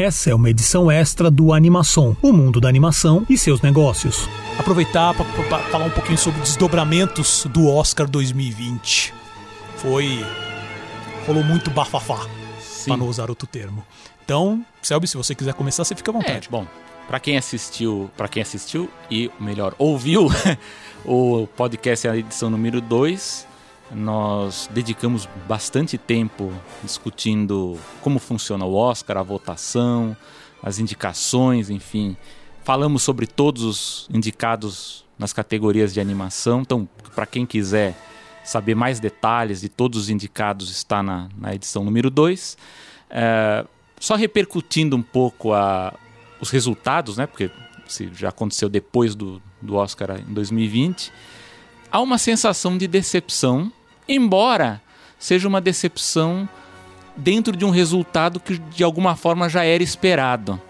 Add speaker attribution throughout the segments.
Speaker 1: Essa é uma edição extra do Animação, o mundo da animação e seus negócios.
Speaker 2: Aproveitar para falar um pouquinho sobre desdobramentos do Oscar 2020. Foi. rolou muito bafafá, para não usar outro termo. Então, Selby, se você quiser começar, você fica à vontade.
Speaker 3: É, bom, para quem assistiu, para quem assistiu e melhor, ouviu o podcast a edição número 2, nós dedicamos bastante tempo discutindo como funciona o Oscar, a votação, as indicações, enfim. Falamos sobre todos os indicados nas categorias de animação. Então, para quem quiser saber mais detalhes de todos os indicados, está na, na edição número 2. É, só repercutindo um pouco a, os resultados, né? Porque se já aconteceu depois do, do Oscar em 2020, há uma sensação de decepção embora seja uma decepção dentro de um resultado que de alguma forma já era esperado.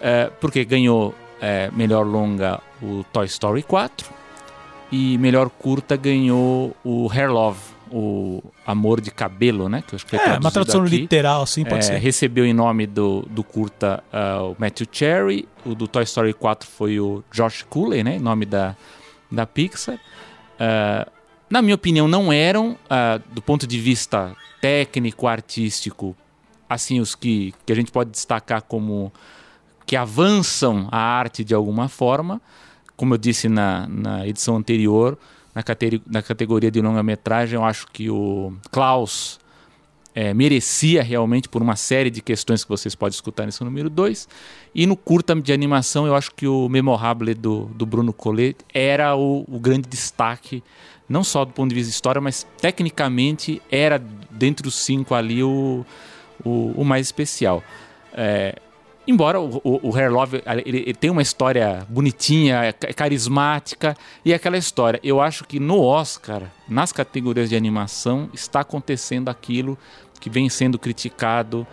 Speaker 3: É, porque ganhou é, melhor longa o Toy Story 4 e melhor curta ganhou o Hair Love, o Amor de Cabelo, né? Que eu acho que é,
Speaker 2: é uma tradução
Speaker 3: aqui.
Speaker 2: literal, assim pode
Speaker 3: é, ser. Recebeu em nome do, do curta uh, o Matthew Cherry, o do Toy Story 4 foi o Josh Cooley, né? Em nome da, da Pixar. Uh, na minha opinião, não eram, uh, do ponto de vista técnico, artístico, assim, os que, que a gente pode destacar como que avançam a arte de alguma forma. Como eu disse na, na edição anterior, na, na categoria de longa-metragem, eu acho que o Klaus é, merecia realmente por uma série de questões que vocês podem escutar nesse número 2. E no curta de animação, eu acho que o Memorable do, do Bruno Collet era o, o grande destaque não só do ponto de vista de história, mas tecnicamente era, dentre os cinco ali, o, o, o mais especial. É, embora o, o, o Hair Love ele, ele tem uma história bonitinha, é carismática, e aquela história. Eu acho que no Oscar, nas categorias de animação, está acontecendo aquilo que vem sendo criticado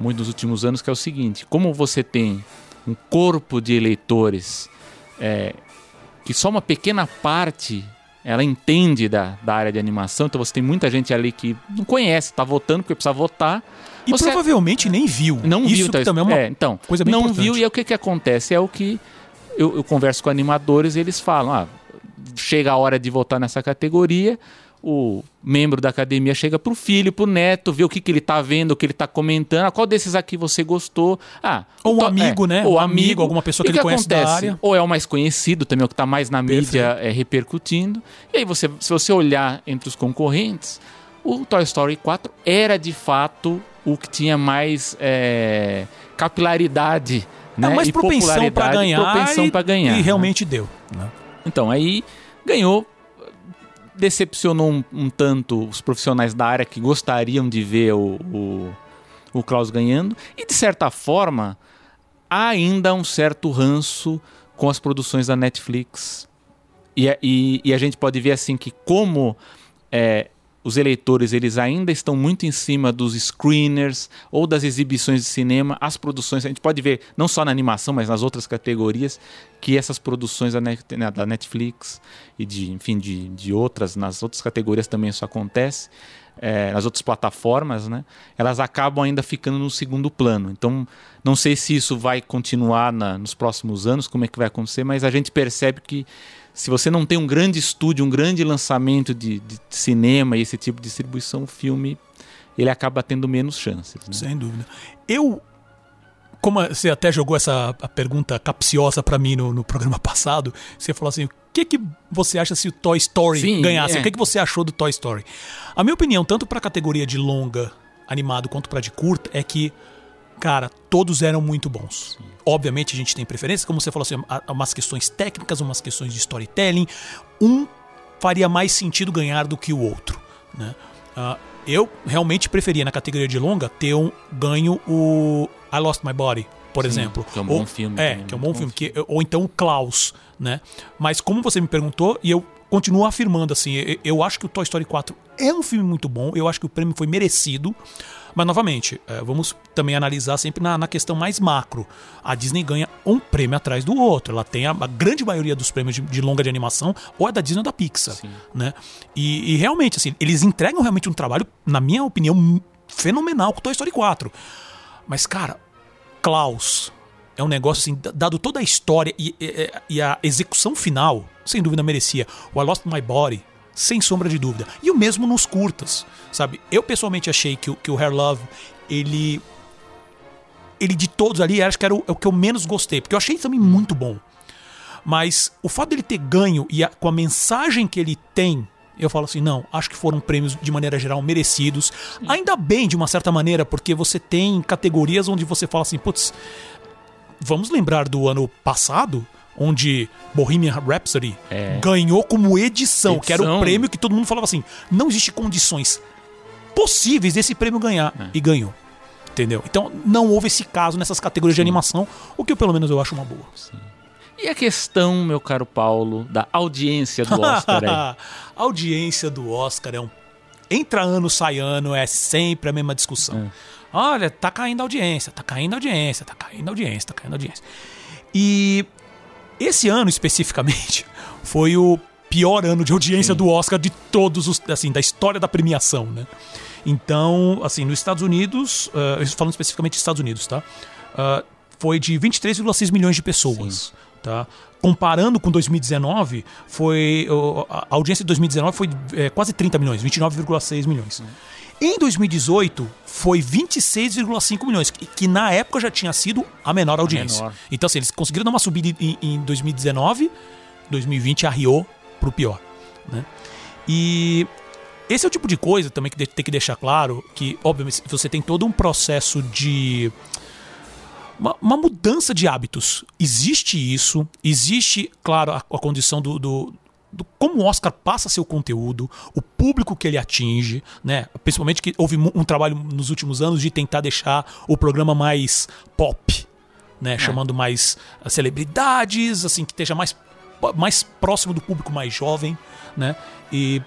Speaker 3: muito nos últimos anos, que é o seguinte: como você tem um corpo de eleitores é, que só uma pequena parte ela entende da, da área de animação, então você tem muita gente ali que não conhece, está votando porque precisa votar.
Speaker 2: E
Speaker 3: você
Speaker 2: provavelmente nem viu.
Speaker 3: Não
Speaker 2: Isso
Speaker 3: viu, tá,
Speaker 2: também é uma
Speaker 3: é, então,
Speaker 2: coisa bem
Speaker 3: não
Speaker 2: importante.
Speaker 3: viu e é o que, que acontece? É o que eu, eu converso com animadores e eles falam, ah, chega a hora de votar nessa categoria, o membro da academia chega pro filho, pro neto, vê o que, que ele tá vendo, o que ele tá comentando, ah, qual desses aqui você gostou. Ah,
Speaker 2: Ou um
Speaker 3: to-
Speaker 2: amigo, né?
Speaker 3: Ou
Speaker 2: Um
Speaker 3: amigo,
Speaker 2: amigo, alguma pessoa que
Speaker 3: o
Speaker 2: ele conhece da
Speaker 3: acontece?
Speaker 2: área.
Speaker 3: Ou é o mais conhecido também, o que tá mais na
Speaker 2: Perfeito.
Speaker 3: mídia é, repercutindo. E aí você, se você olhar entre os concorrentes, o Toy Story 4 era de fato o que tinha mais é, capilaridade, né?
Speaker 2: É mais
Speaker 3: e
Speaker 2: propensão para ganhar.
Speaker 3: propensão
Speaker 2: e,
Speaker 3: pra ganhar.
Speaker 2: E
Speaker 3: né?
Speaker 2: realmente deu. né?
Speaker 3: Então, aí ganhou, decepcionou um, um tanto os profissionais da área que gostariam de ver o, o, o Klaus ganhando, e de certa forma, há ainda um certo ranço com as produções da Netflix. E, e, e a gente pode ver assim que como é, os eleitores eles ainda estão muito em cima dos screeners ou das exibições de cinema, as produções, a gente pode ver não só na animação, mas nas outras categorias, que essas produções né, da Netflix e de, enfim, de, de outras, nas outras categorias também isso acontece, é, nas outras plataformas, né, elas acabam ainda ficando no segundo plano. Então, não sei se isso vai continuar na- nos próximos anos, como é que vai acontecer, mas a gente percebe que se você não tem um grande estúdio, um grande lançamento de, de cinema e esse tipo de distribuição, o filme ele acaba tendo menos chances. né?
Speaker 2: Sem dúvida. Eu. Como você até jogou essa a pergunta capciosa pra mim no, no programa passado, você falou assim: o que, que você acha se o Toy Story
Speaker 3: Sim,
Speaker 2: ganhasse?
Speaker 3: é.
Speaker 2: O que, que você achou do Toy Story? A minha opinião, tanto pra categoria de longa animado quanto pra de curta, é que, cara, todos eram muito bons. Obviamente a gente tem preferência, como você falou assim, umas questões técnicas, umas questões de storytelling. Um faria mais sentido ganhar do que o outro, né? Ah, eu realmente preferia na categoria de longa ter um ganho o I Lost My Body, por
Speaker 3: Sim,
Speaker 2: exemplo.
Speaker 3: que é um bom filme
Speaker 2: É,
Speaker 3: também,
Speaker 2: que é um bom
Speaker 3: bom
Speaker 2: filme, que, ou então o Klaus, né? Mas como você me perguntou, e eu continuo afirmando assim, eu, eu acho que o Toy Story 4 é um filme muito bom, eu acho que o prêmio foi merecido, mas novamente, é, vamos também analisar sempre na, na questão mais macro. A Disney ganha um prêmio atrás do outro, ela tem a, a grande maioria dos prêmios de, de longa de animação, ou é da Disney ou da Pixar,
Speaker 3: Sim.
Speaker 2: né? E, e realmente, assim, eles entregam realmente um trabalho, na minha opinião, fenomenal com o Toy Story 4. Mas, cara, Klaus é um negócio assim, dado toda a história e, e, e, a execução final, sem dúvida merecia. O I Lost My Body, sem sombra de dúvida. E o mesmo nos curtas, sabe? Eu pessoalmente achei que, que o Hair Love, ele. Ele de todos ali, acho que era o, é o que eu menos gostei, porque eu achei também muito bom. Mas o fato dele ter ganho e a, com a mensagem que ele tem eu falo assim, não, acho que foram prêmios de maneira geral merecidos. Ainda bem, de uma certa maneira, porque você tem categorias onde você fala assim, putz, vamos lembrar do ano passado, onde Bohemian Rhapsody é. ganhou como edição, edição, que era o prêmio que todo mundo falava assim, não existe condições possíveis desse prêmio ganhar. É. E ganhou. Entendeu? Então não houve esse caso nessas categorias Sim. de animação, o que eu pelo menos eu acho uma boa. Sim.
Speaker 3: E a questão, meu caro Paulo, da audiência do Oscar aí?
Speaker 2: a audiência do Oscar é um. Entra ano, sai ano, é sempre a mesma discussão. É. Olha, tá caindo a audiência, tá caindo a audiência, tá caindo a audiência, tá caindo a audiência. E esse ano especificamente foi o pior ano de audiência Sim. do Oscar de todos os, assim, da história da premiação, né? Então, assim, nos Estados Unidos, uh, falando especificamente dos Estados Unidos, tá? Uh, foi de 23,6 milhões de pessoas. Sim. Tá? Comparando com 2019, foi a audiência de 2019 foi é, quase 30 milhões, 29,6 milhões. Uhum. Em 2018 foi 26,5 milhões, que, que, na época já tinha sido a menor audiência. A menor. Então assim, eles conseguiram dar uma subida em, em 2019, 2020 arriou pro pior, né? E esse é o tipo de coisa também que tem que deixar claro que, obviamente, você tem todo um processo de uma, uma, mudança de hábitos. Existe isso, existe, claro, a, a condição do, do, do, como o Oscar passa seu conteúdo, o público que ele atinge, né? Principalmente que houve um trabalho nos últimos anos de tentar deixar o programa mais pop, né? É. Chamando mais ah, celebridades, assim, que esteja mais, mais próximo do público mais jovem, né? E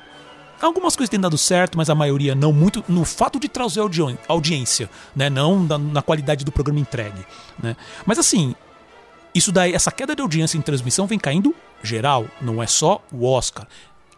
Speaker 2: Algumas coisas têm dado certo, mas a maioria não muito no fato de trazer audi audiência, né? Não na, na, qualidade do programa entregue, né? Mas assim, isso daí, essa queda de audiência em transmissão vem caindo geral, não é só o Oscar,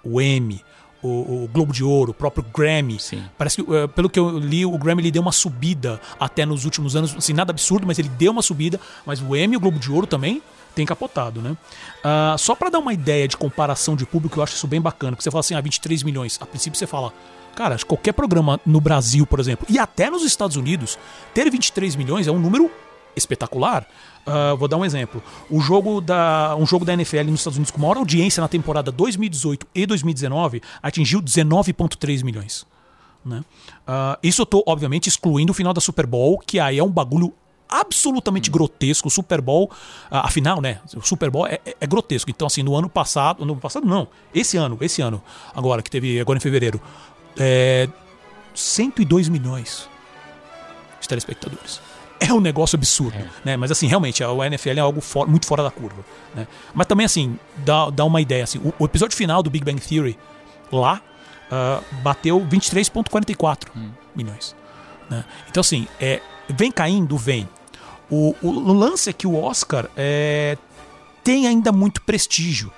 Speaker 2: o Emmy, o, o, Globo de Ouro, o próprio Grammy. Sim. Parece que, uh, pelo que eu li, o Grammy ele deu uma subida até nos últimos anos. Assim, nada absurdo, mas ele deu uma subida. Mas o Emmy e o Globo de Ouro também tem capotado, né? Uh, só para dar uma ideia de comparação de público, eu acho isso bem bacana. Porque você fala assim, ah, 23 milhões. A princípio você fala, cara, qualquer programa no Brasil, por exemplo, e até nos Estados Unidos, ter 23 milhões é um número espetacular. Uh, vou dar um exemplo. O jogo da, um jogo da NFL nos Estados Unidos com maior audiência na temporada 2018 e 2019 atingiu 19,3 milhões. Né? Uh, isso eu tô, obviamente, excluindo o final da Super Bowl, que aí é um bagulho absolutamente hum. grotesco. O Super Bowl, afinal, né? O Super Bowl é, é, é, grotesco. Então, assim, no ano passado, no passado não, esse ano, esse ano, agora que teve agora em fevereiro, é, 102 milhões de telespectadores. É um negócio absurdo, é. né? Mas assim, realmente, a NFL é algo for, muito fora da curva, né? Mas também assim, dá, dá uma ideia assim, o, o episódio final do Big Bang Theory lá uh, bateu 23.44 hum. milhões, né? Então assim, é vem caindo, vem. O, o, o lance é que o Oscar é, tem ainda muito prestígio.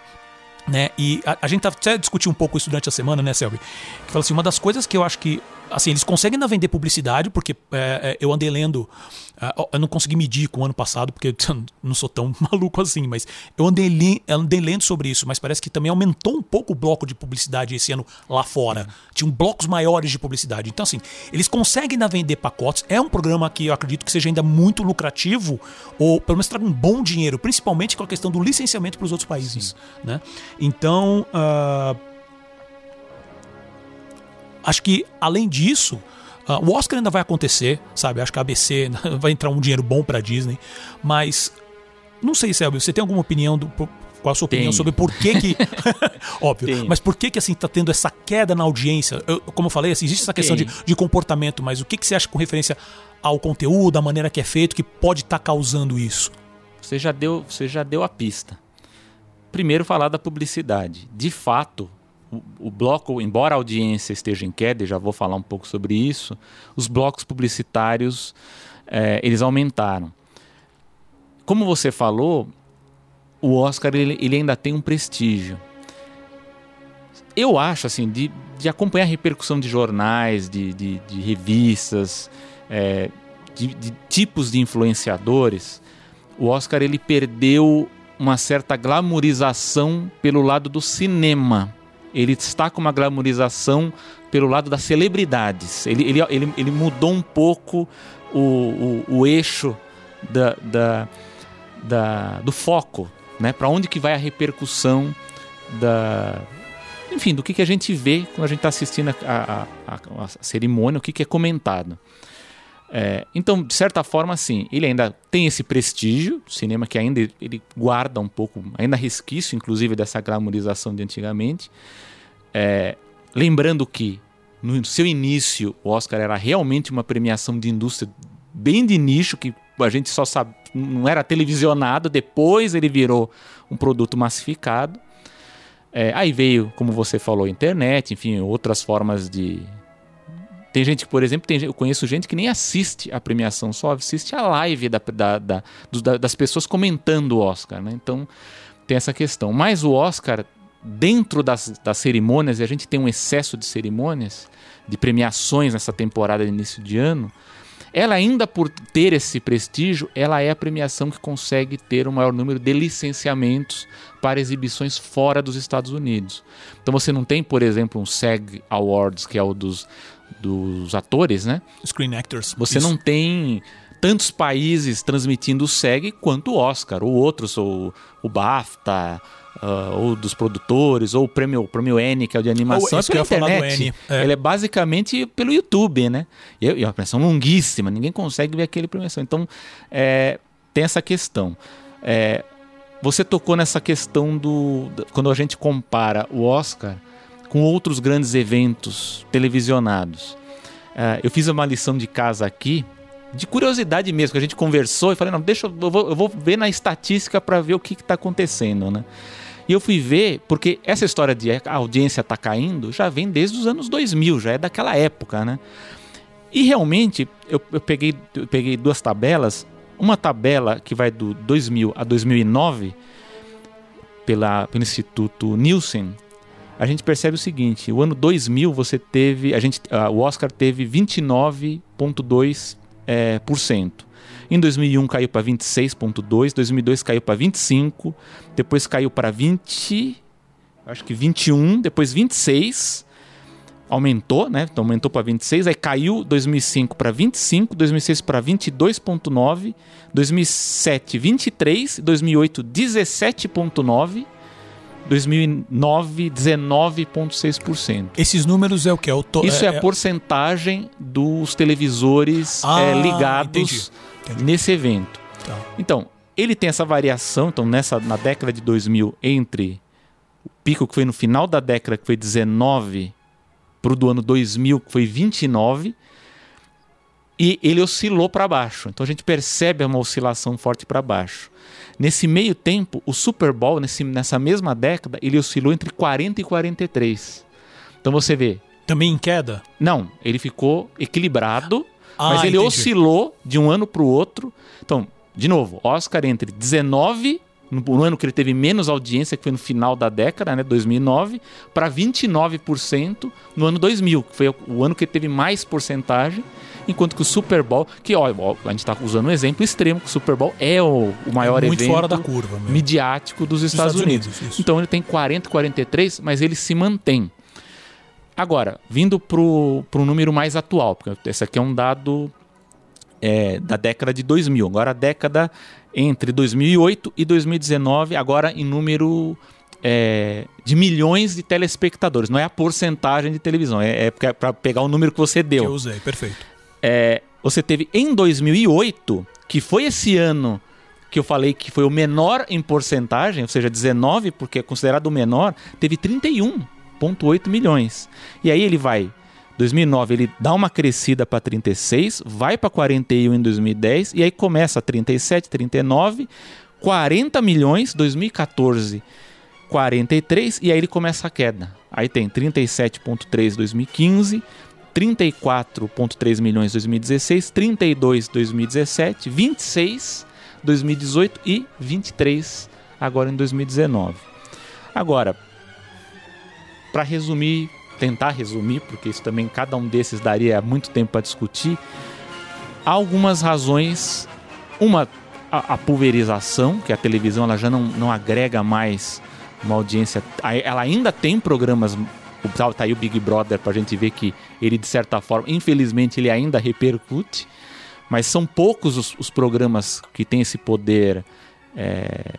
Speaker 2: Né? E a, a gente até discutiu um pouco isso durante a semana, né, Selby? Que fala assim, uma das coisas que eu acho que assim, eles conseguem ainda vender publicidade, porque é, é eu andei lendo. Uh, eu não consegui medir com o ano passado, porque eu não sou tão maluco assim, mas eu andei, li, andei lendo sobre isso, mas parece que também aumentou um pouco o bloco de publicidade esse ano lá fora. Uhum. Tinham blocos maiores de publicidade. Então, assim, eles conseguem ainda vender pacotes. É um programa que eu acredito que seja ainda muito lucrativo, ou pelo menos traga um bom dinheiro, principalmente com a questão do licenciamento para os outros países. Né? Então. Uh, Acho que, além disso, uh, o Oscar ainda vai acontecer, sabe? Acho que a ABC vai entrar um dinheiro bom pra Disney. Mas, não sei, Selby, você tem alguma opinião do, qual a sua opinião sobre por que que. Óbvio. Tem. Mas por que que assim tá tendo essa queda na audiência? Eu, como eu falei, assim, existe essa questão de, de, comportamento, mas o que, que você acha com referência ao conteúdo, à maneira que é feito, que pode estar tá causando isso?
Speaker 3: Você já, deu, você já deu a pista. Primeiro, falar da publicidade. De fato, o, bloco, embora a audiência esteja em queda, e já vou falar um pouco sobre isso, os blocos publicitários é, eles aumentaram. Como você falou, o Oscar ele, ele ainda tem um prestígio. Eu acho, assim, de, de acompanhar a repercussão de jornais, de, de, de revistas, é, de, de tipos de influenciadores, o Oscar ele perdeu uma certa glamorização pelo lado do cinema. Ele está com uma glamorização pelo lado das celebridades. Ele, ele, ele, ele mudou um pouco o, o, o eixo da, da, da, do foco, né? Para onde que vai a repercussão da, enfim, do que, que a gente vê quando a gente está assistindo a, a, a, a, cerimônia, o que, que é comentado. É, então, de certa forma, sim, ele ainda tem esse prestígio, cinema que ainda ele guarda um pouco, ainda resquício, inclusive, dessa glamorização de antigamente. É, lembrando que, no seu início, o Oscar era realmente uma premiação de indústria bem de nicho, que a gente só sabe, não era televisionado, depois ele virou um produto massificado. É, aí veio, como você falou, a internet, enfim, outras formas de. Tem gente que, por exemplo, tem, eu conheço gente que nem assiste a premiação, só assiste a live da, da, da, das pessoas comentando o Oscar. Né? Então tem essa questão. Mas o Oscar, dentro das, das cerimônias, e a gente tem um excesso de cerimônias, de premiações nessa temporada de início de ano, ela ainda por ter esse prestígio, ela é a premiação que consegue ter o maior número de licenciamentos para exibições fora dos Estados Unidos. Então você não tem, por exemplo, um SAG Awards, que é o dos, dos atores, né?
Speaker 2: Screen Actors.
Speaker 3: Você Isso. não tem tantos países transmitindo o SEG quanto o Oscar, ou outros, ou o BAFTA, uh, ou dos produtores, ou o prêmio, o prêmio N, que é o de animação, é pela internet. É. Ele é basicamente pelo YouTube, né? E é uma premiação longuíssima, ninguém consegue ver aquele premiação. Então, é, tem essa questão. É, você tocou nessa questão do. Quando a gente compara o Oscar com outros grandes eventos televisionados. Uh, eu fiz uma lição de casa aqui, de curiosidade mesmo, que a gente conversou e falei, não, deixa eu, vou, eu vou ver na estatística para ver o que está acontecendo, né? E eu fui ver, porque essa história de a audiência tá caindo já vem desde os anos 2000, já é daquela época, né? E realmente, eu, eu peguei, eu peguei duas tabelas. Uma tabela que vai do 2000 a 2009, pela, pelo Instituto Nielsen, a gente percebe o seguinte: o ano 2000 você teve, a gente, o Oscar teve 29,2%. É, por cento. Em 2001 caiu para 26,2, 2002 caiu para 25, depois caiu para 20, acho que 21, depois 26, aumentou, né? Então aumentou para 26, aí caiu 2005 para 25, 2006 para 22.9, 2007 23, 2008 17.9 2009, 19,6%.
Speaker 2: Esses números é o que? É o
Speaker 3: to... Isso é, é, a porcentagem dos televisores ah, é, ligados Entendi. nesse evento. Tá. Então, ele tem essa variação, então nessa na década de 2000 entre o pico que foi no final da década que foi 19 para o do ano 2000 que foi 29 e ele oscilou para baixo. Então a gente percebe uma oscilação forte para baixo. Nesse meio tempo, o Super Bowl, nesse, nessa mesma década, ele oscilou entre 40 e 43. Então você vê.
Speaker 2: Também em queda?
Speaker 3: Não, ele ficou equilibrado ah, mas ele entendi. oscilou de um ano para o outro. Então, de novo, Oscar entre 19 no ano que ele teve menos audiência, que foi no final da década, né, 2009, para 29% no ano 2000, que foi o ano que ele teve mais porcentagem, enquanto que o Super Bowl, que ó, a gente está usando um exemplo extremo, que o Super Bowl é o, o maior muito evento
Speaker 2: fora da curva,
Speaker 3: midiático dos, dos Estados, Estados, Unidos. Unidos então ele tem 40, 43, mas ele se mantém. Agora, vindo para o número mais atual, porque esse aqui é um dado é, da década de 2000. Agora, a década entre 2008 e 2019, agora em número é, de milhões de telespectadores. Não é a porcentagem de televisão, é, é para pegar o número que você deu. Que
Speaker 2: eu usei, perfeito.
Speaker 3: É, você teve em 2008, que foi esse ano que eu falei que foi o menor em porcentagem, ou seja, 19, porque é considerado o menor, teve 31 1,8 milhões. E aí ele vai 2009 ele dá uma crescida para 36, vai para 41 em 2010 e aí começa 37, 39, 40 milhões 2014, 43 e aí ele começa a queda. Aí tem 37.3 2015, 34.3 milhões 2016, 32 2017, 26 2018 e 23 agora em 2019. Agora, para resumir, tentar resumir, porque isso também cada um desses daria muito tempo para discutir. há algumas razões. Uma, a, a pulverização, que a televisão ela já não, não agrega mais uma audiência. Ela ainda tem programas. O- Tá tá aí o Big Brother pra gente ver que ele, de certa forma, infelizmente, ele ainda repercute. Mas são poucos os, os programas que têm esse poder é,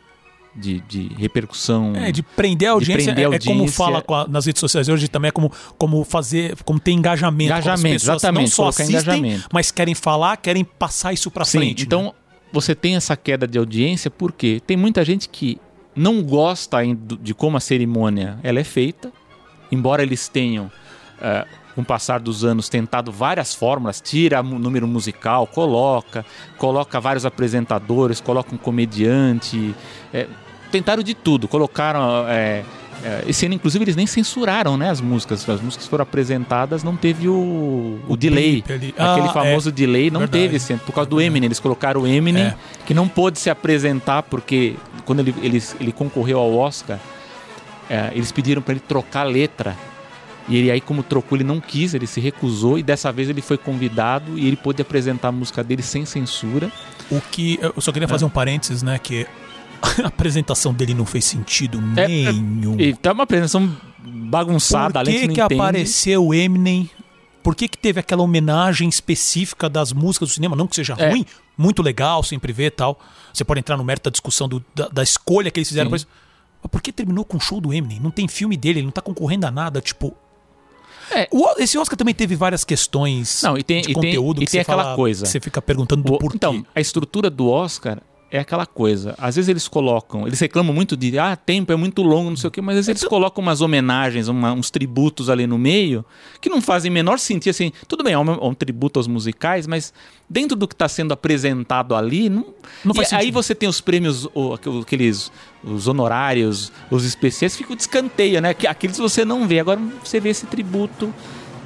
Speaker 3: de, de repercussão.
Speaker 2: É, de prender a audiência,
Speaker 3: prender a
Speaker 2: é- é, como
Speaker 3: audiência.
Speaker 2: fala com a- nas redes sociais hoje também, é como, como fazer, como ter engajamento.
Speaker 3: Engajamento,
Speaker 2: pessoas
Speaker 3: exatamente,
Speaker 2: Não só assistem,
Speaker 3: engajamento.
Speaker 2: mas querem falar, querem passar isso pra
Speaker 3: Sim,
Speaker 2: frente. né?
Speaker 3: então você tem essa queda de audiência porque tem muita gente que não gosta de como a cerimônia ela é feita, embora eles tenham, eh, com o passar dos anos, tentado várias fórmulas, tira o número musical, coloca, coloca vários apresentadores, coloca um comediante, eh, tentaram de tudo, colocaram eh, eh, esse ano, inclusive, eles nem censuraram né, as músicas. As músicas foram apresentadas, não teve o, o, delay.
Speaker 2: bip ali.
Speaker 3: Aquele
Speaker 2: Ah,
Speaker 3: famoso delay não
Speaker 2: Verdade.
Speaker 3: teve. Por causa do Eminem. Eles colocaram o Eminem,
Speaker 2: É.
Speaker 3: que não pôde se apresentar porque quando ele, ele, ele concorreu ao Oscar, eh, eles pediram para ele trocar a letra. E ele aí, como trocou, ele não quis, ele se recusou. E dessa vez ele foi convidado e ele pôde apresentar a música dele sem censura.
Speaker 2: O que. Eu só queria fazer um parênteses, né? Que a apresentação dele não fez sentido
Speaker 3: É, é,
Speaker 2: nenhum.
Speaker 3: E tá uma apresentação bagunçada,
Speaker 2: Por
Speaker 3: além
Speaker 2: que, que
Speaker 3: entende.
Speaker 2: apareceu o Eminem? Por que, que teve aquela homenagem específica das músicas do cinema? Não que seja
Speaker 3: É.
Speaker 2: ruim, muito legal, sempre ver e tal. Você pode entrar no mérito da discussão do- da, da escolha que eles fizeram.
Speaker 3: Sim.
Speaker 2: Mas, mas por que terminou com o show do Eminem? Não tem filme dele, ele não tá concorrendo a nada. Tipo.
Speaker 3: É.
Speaker 2: O- esse Oscar também teve várias questões
Speaker 3: Não, e tem-
Speaker 2: de
Speaker 3: e tem-
Speaker 2: conteúdo
Speaker 3: e tem
Speaker 2: você
Speaker 3: aquela
Speaker 2: fala-
Speaker 3: coisa.
Speaker 2: Você fica perguntando do
Speaker 3: O-
Speaker 2: porquê.
Speaker 3: Então, a estrutura do Oscar é aquela coisa. Às vezes eles colocam, eles reclamam muito de, ah, tempo é muito longo, não sei o quê, mas às vezes eles colocam umas homenagens, uma- uns tributos ali no meio, que não fazem menor sentido. Assim, tudo bem, é um, é um tributo aos musicais, mas dentro do que está sendo apresentado ali, não,
Speaker 2: Não
Speaker 3: e
Speaker 2: faz
Speaker 3: aí
Speaker 2: sentido.
Speaker 3: você tem os prêmios, o- aqueles os honorários, os especiais, fica de escanteio, né? Que Aqueles você não vê. Agora você vê esse tributo.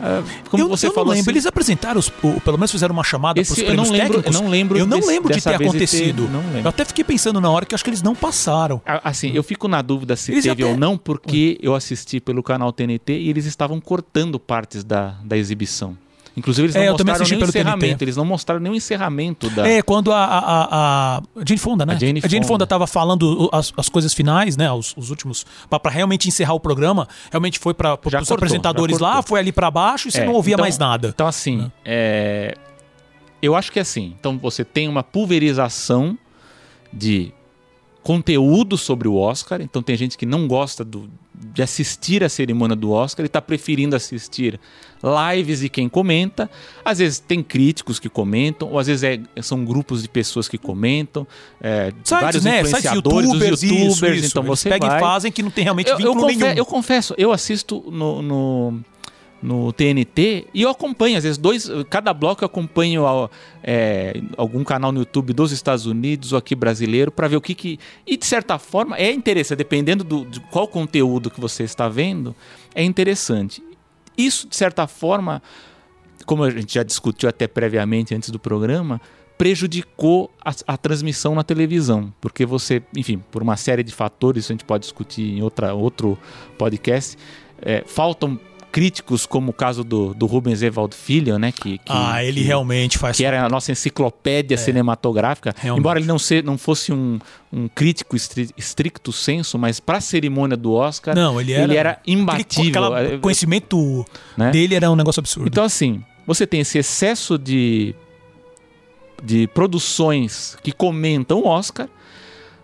Speaker 3: Ah, como
Speaker 2: eu,
Speaker 3: você
Speaker 2: eu
Speaker 3: falou
Speaker 2: não lembro,
Speaker 3: assim,
Speaker 2: eles apresentaram, os, o- pelo menos fizeram uma chamada para os
Speaker 3: eu não
Speaker 2: prêmios
Speaker 3: lembro- eu
Speaker 2: técnicos.
Speaker 3: não lembro
Speaker 2: Eu não
Speaker 3: desse-
Speaker 2: lembro de
Speaker 3: dessa
Speaker 2: ter
Speaker 3: vez de ter-
Speaker 2: acontecido.
Speaker 3: não lembro.
Speaker 2: Eu até fiquei pensando na hora que acho que eles não passaram.
Speaker 3: Assim, eu fico na dúvida se
Speaker 2: Eles
Speaker 3: teve
Speaker 2: até-
Speaker 3: ou não, porque eu assisti pelo canal TNT e eles estavam cortando partes da, da exibição. Inclusive, eles não
Speaker 2: É, eu também
Speaker 3: mostraram nem o
Speaker 2: pelo TNT.
Speaker 3: encerramento. Eles não mostraram nem o encerramento da.
Speaker 2: É, quando a, a, a, a Jane Fonda, né?
Speaker 3: A Jane
Speaker 2: Fonda
Speaker 3: Fonda.
Speaker 2: tava falando as, as coisas finais, né? Os, os últimos. Pra realmente encerrar o programa. Realmente foi para os apresentadores lá, foi ali pra baixo e você
Speaker 3: É,
Speaker 2: não ouvia
Speaker 3: então-
Speaker 2: mais nada.
Speaker 3: Então, assim, é, eu acho que é assim. Então, você tem uma pulverização de conteúdo sobre o Oscar. Então, tem gente que não gosta do- de assistir a cerimônia do Oscar e está preferindo assistir lives de quem comenta. Às vezes tem críticos que comentam, ou às vezes é- são grupos de pessoas que comentam, é,
Speaker 2: Sites,
Speaker 3: vários
Speaker 2: né?
Speaker 3: Influenciadores,
Speaker 2: youtubers,
Speaker 3: youtubers.
Speaker 2: isso, isso.
Speaker 3: Então, você
Speaker 2: pegam
Speaker 3: vai
Speaker 2: e fazem que não tem realmente
Speaker 3: eu, eu,
Speaker 2: vínculo
Speaker 3: confe-
Speaker 2: nenhum.
Speaker 3: eu confesso, eu assisto no, no, no TNT e eu acompanho, às vezes, dois. Cada bloco eu acompanho ao- é, algum canal no YouTube dos Estados Unidos ou aqui brasileiro para ver o que, que. E de certa forma é interessante, dependendo do, de qual conteúdo que você está vendo, é interessante. Isso, de certa forma, como a gente já discutiu até previamente antes do programa, prejudicou a, a transmissão na televisão, porque você, enfim, por uma série de fatores, a gente pode discutir em outra, outro podcast, é, faltam críticos como o caso do, do Rubens Evaldo Filho, né, que, que
Speaker 2: ah, ele
Speaker 3: que-
Speaker 2: realmente faz.
Speaker 3: que era a nossa enciclopédia cinematográfica,
Speaker 2: Realmente.
Speaker 3: embora ele não, ser, não fosse um, um crítico estri- estricto senso, mas para a cerimônia do Oscar,
Speaker 2: Não, ele era.
Speaker 3: ele era imbatível.
Speaker 2: aquela-
Speaker 3: É,
Speaker 2: O conhecimento
Speaker 3: né?
Speaker 2: dele era um negócio absurdo.
Speaker 3: Então, assim, você tem esse excesso de, de produções que comentam o Oscar.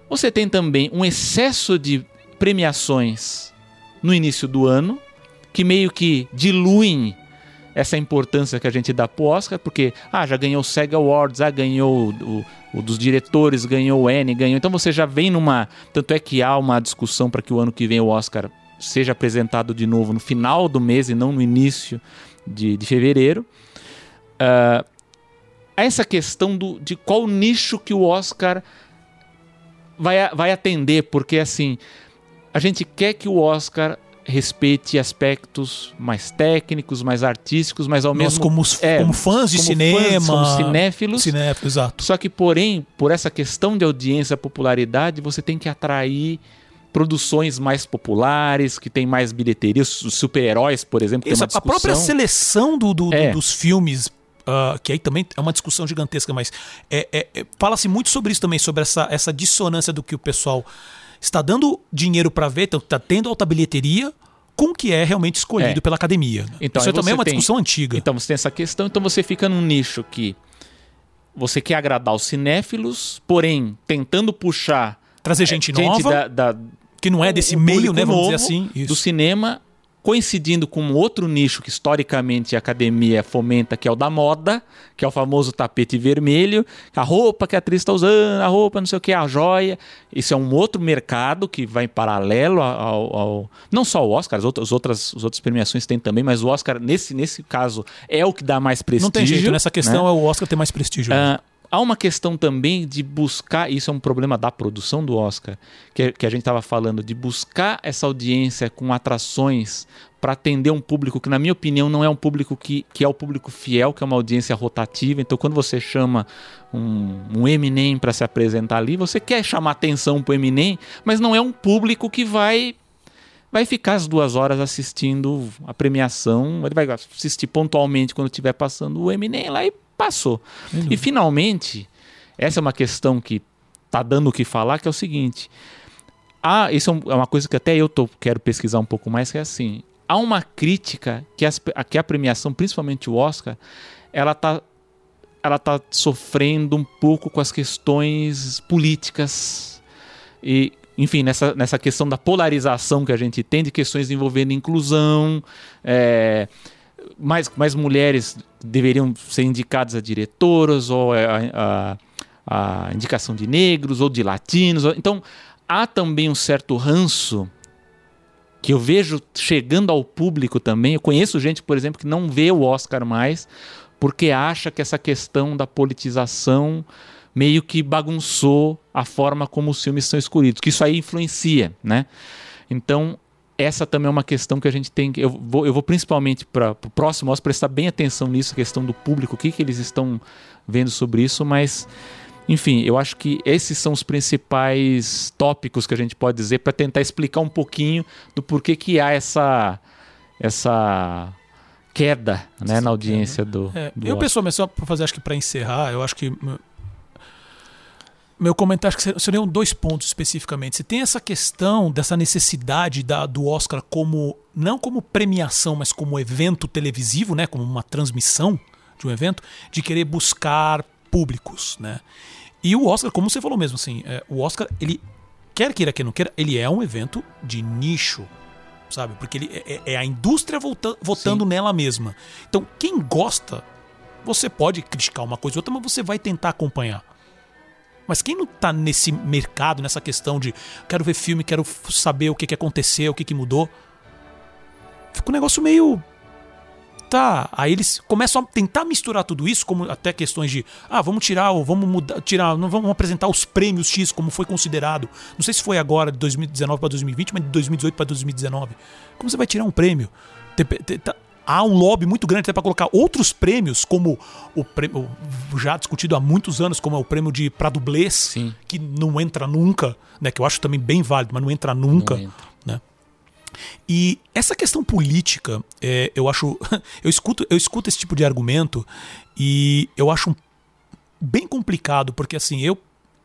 Speaker 3: Você tem também um excesso de premiações no início do ano, que meio que diluem essa importância que a gente dá pro Oscar, porque ah, já ganhou o SEG Awards, ah, ganhou o, o- dos diretores, ganhou o N, ganhou. Então você já vem numa. Tanto é que há uma discussão para que o ano que vem o Oscar seja apresentado de novo no final do mês e não no início de, de fevereiro. Ah, essa questão do, de qual nicho que o Oscar vai, vai atender, porque assim, a gente quer que o Oscar respeite aspectos mais técnicos, mais artísticos, mas ao
Speaker 2: Nós,
Speaker 3: mesmo
Speaker 2: como,
Speaker 3: é,
Speaker 2: como fãs de
Speaker 3: como
Speaker 2: cinema.
Speaker 3: fãs, como cinéfilos,
Speaker 2: Cinéfilo, exato.
Speaker 3: só que, porém, por essa questão de audiência, popularidade, você tem que atrair produções mais populares, que tem mais bilheteria. Super-heróis, por exemplo,
Speaker 2: Isso, a própria seleção do, do- do-
Speaker 3: É.
Speaker 2: dos filmes uh, que aí também é uma discussão gigantesca, mas é, é, é, fala-se muito sobre isso também, sobre essa, essa dissonância do que o pessoal está dando dinheiro para ver, então está tendo alta bilheteria, com o que é realmente escolhido
Speaker 3: É.
Speaker 2: pela academia.
Speaker 3: Então,
Speaker 2: isso também é uma
Speaker 3: tem-
Speaker 2: discussão antiga.
Speaker 3: Então você tem essa questão, então você fica num nicho que você quer agradar os cinéfilos, porém tentando puxar
Speaker 2: Trazer gente, nova,
Speaker 3: da, da-
Speaker 2: que não é desse meio, né? Vamos dizer assim. Isso.
Speaker 3: do cinema, coincidindo com outro nicho que historicamente a academia fomenta, que é o da moda, que é o famoso tapete vermelho, a roupa que a atriz está usando, a roupa, não sei o que, a joia. Isso é um outro mercado que vai em paralelo ao. ao- não só o Oscar, as outras, as outras, as outras premiações tem também, mas o Oscar, nesse, nesse caso, é o que dá mais prestígio.
Speaker 2: Não tem jeito, nessa
Speaker 3: né?
Speaker 2: questão é o Oscar ter mais prestígio.
Speaker 3: Ah, há uma questão também de buscar, isso é um problema da produção do Oscar, que, que a gente estava falando, de buscar essa audiência com atrações para atender um público que, na minha opinião, não é um público que, que é o público fiel, que é uma audiência rotativa. Então, quando você chama um, um Eminem para se apresentar ali, você quer chamar atenção para o Eminem, mas não é um público que vai vai ficar as duas horas assistindo a premiação. Ele vai assistir pontualmente quando estiver passando o Eminem lá e passou. E finalmente, essa é uma questão que tá dando o que falar, que é o seguinte. Há, isso é é uma coisa que até eu tô, quero pesquisar um pouco mais, que é assim. Há uma crítica que, as- que a premiação, principalmente o Oscar, ela tá, ela tá sofrendo um pouco com as questões políticas e enfim, nessa, nessa questão da polarização que a gente tem de questões envolvendo inclusão, é, mais, mais mulheres deveriam ser indicadas a diretoras, ou a, a- a indicação de negros, ou de latinos. Então, há também um certo ranço que eu vejo chegando ao público também. Eu conheço gente, por exemplo, que não vê o Oscar mais porque acha que essa questão da politização meio que bagunçou a forma como os filmes são escolhidos, que isso aí influencia, né? Então, essa também é uma questão que a gente tem que. Eu vou, eu vou principalmente para o próximo Oscar prestar bem atenção nisso, a questão do público, o que, que eles estão vendo sobre isso, mas. Enfim, eu acho que esses são os principais tópicos que a gente pode dizer para tentar explicar um pouquinho do porquê que há essa essa queda né, na audiência do,
Speaker 2: É,
Speaker 3: do
Speaker 2: eu, pessoalmente, só pra fazer, acho que pra encerrar, eu acho que. Meu- comentário acho que ser- seriam dois pontos especificamente. Se tem essa questão dessa necessidade da, do Oscar como. não como premiação, mas como evento televisivo, né? Como uma transmissão de um evento, de querer buscar públicos, né? E o Oscar, como você falou mesmo, assim, é, o Oscar, ele quer queira, quer não queira, ele é um evento de nicho, sabe? Porque ele é, é a indústria volta- votando nela mesma. Então, quem gosta, você pode criticar uma coisa ou outra, mas você vai tentar acompanhar. Mas quem não tá nesse mercado, nessa questão de quero ver filme, quero saber o que, que aconteceu, o que, que mudou, fica um negócio meio. Tá, aí eles começam a tentar misturar tudo isso, como até questões de, ah, vamos tirar, ou vamos mudar, tirar, não vamos apresentar os prêmios X como foi considerado. Não sei se foi agora de 2019 para 2020, mas de 2018 para 2019. Como você vai tirar um prêmio? Há um lobby muito grande até para colocar outros prêmios, como o prêmio já discutido há muitos anos, como é o prêmio de para dublês,
Speaker 3: Sim.
Speaker 2: que não entra nunca, né? Que eu acho também bem válido, mas não entra nunca,
Speaker 3: Não entra.
Speaker 2: né? E essa questão política, é, eu acho, eu escuto, eu escuto esse tipo de argumento e eu acho bem complicado, porque assim, eu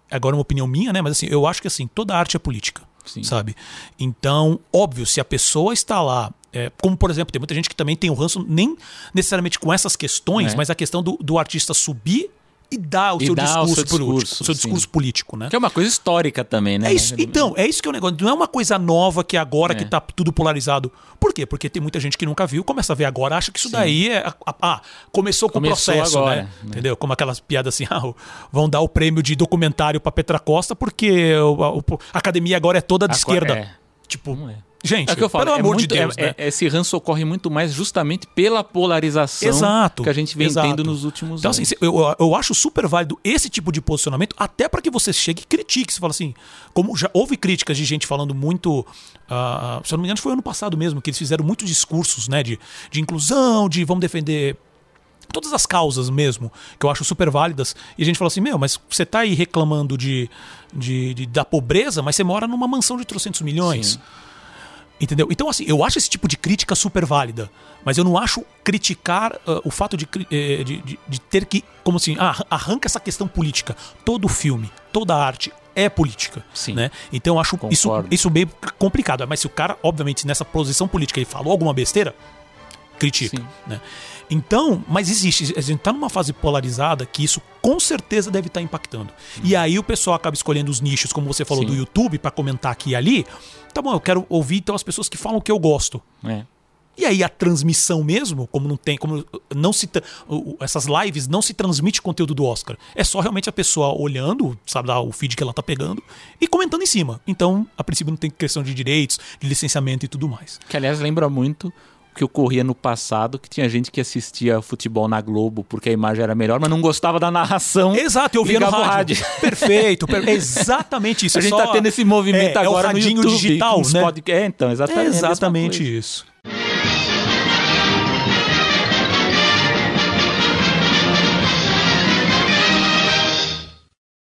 Speaker 2: agora é uma opinião minha, né? Mas assim, eu acho que assim, toda arte é política,
Speaker 3: Sim.
Speaker 2: sabe? Então, óbvio, se a pessoa está lá, é, como por exemplo, tem muita gente que também tem o ranço, nem necessariamente com essas questões,
Speaker 3: É.
Speaker 2: mas a questão do, do artista subir e dar o
Speaker 3: E
Speaker 2: seu
Speaker 3: dar
Speaker 2: discurso,
Speaker 3: o seu
Speaker 2: político,
Speaker 3: discurso,
Speaker 2: o seu
Speaker 3: sim.
Speaker 2: discurso político, né?
Speaker 3: Que é uma coisa histórica também, né?
Speaker 2: É isso, então, é isso que é o negócio. Não é uma coisa nova que agora que
Speaker 3: É.
Speaker 2: tá tudo polarizado. Por quê? Porque tem muita gente que nunca viu, começa a ver agora, acha que isso daí é. Ah, começou com o processo,
Speaker 3: agora,
Speaker 2: né?
Speaker 3: né?
Speaker 2: Entendeu? Como aquelas piadas assim, ah, vão dar o prêmio de documentário pra Petra Costa porque a, o- a academia agora é toda de esquerda.
Speaker 3: É.
Speaker 2: Tipo,
Speaker 3: Não é.
Speaker 2: Gente,
Speaker 3: É que eu falo,
Speaker 2: pelo
Speaker 3: é
Speaker 2: amor
Speaker 3: muito-
Speaker 2: de Deus,
Speaker 3: é-
Speaker 2: né?
Speaker 3: é- esse ranço ocorre muito mais justamente pela polarização
Speaker 2: Exato,
Speaker 3: que a gente vem
Speaker 2: exato.
Speaker 3: tendo nos últimos
Speaker 2: Então,
Speaker 3: anos.
Speaker 2: assim, eu, eu acho super válido esse tipo de posicionamento, até para que você chegue e critique. Você fala assim, como já houve críticas de gente falando muito. ah, se eu não me engano, foi ano passado mesmo, que eles fizeram muitos discursos né, de, de inclusão, de vamos defender. Todas as causas mesmo, que eu acho super válidas. E a gente fala assim: Meu, mas você tá aí reclamando de, de, de- da pobreza, mas você mora numa mansão de trocentos milhões.
Speaker 3: Sim.
Speaker 2: Entendeu? Então, assim, eu acho esse tipo de crítica super válida. Mas eu não acho criticar uh, o fato de, de, de, de, ter que. Como assim? Ah, arranca essa questão política. Todo filme, toda arte é política.
Speaker 3: Sim.
Speaker 2: Né? Então eu acho isso, isso meio complicado. Mas se o cara, obviamente, nessa posição política, ele falou alguma besteira, critica. Sim. Né? Então, mas existe, a gente está numa fase polarizada que isso com certeza deve estar tá impactando. Hum. E aí o pessoal acaba escolhendo os nichos, como você falou, Sim. do YouTube, para comentar aqui e ali. Tá bom, eu quero ouvir então as pessoas que falam o que eu gosto.
Speaker 3: É.
Speaker 2: E aí a transmissão mesmo, como não tem, como não se essas lives não se transmite conteúdo do Oscar. É só realmente a pessoa olhando, sabe, lá, o feed que ela tá pegando e comentando em cima. Então, a princípio não tem questão de direitos, de licenciamento e tudo mais.
Speaker 3: Que aliás lembra muito que ocorria no passado, que tinha gente que assistia futebol na Globo porque a imagem era melhor, mas não gostava da narração.
Speaker 2: Exato, eu via no rádio. rádio. Perfeito, per... exatamente isso.
Speaker 3: A
Speaker 2: é
Speaker 3: gente
Speaker 2: só...
Speaker 3: tá tendo esse movimento
Speaker 2: é,
Speaker 3: agora
Speaker 2: é o
Speaker 3: no YouTube,
Speaker 2: digital, né?
Speaker 3: Pod... É, então, exatamente.
Speaker 2: É exatamente isso.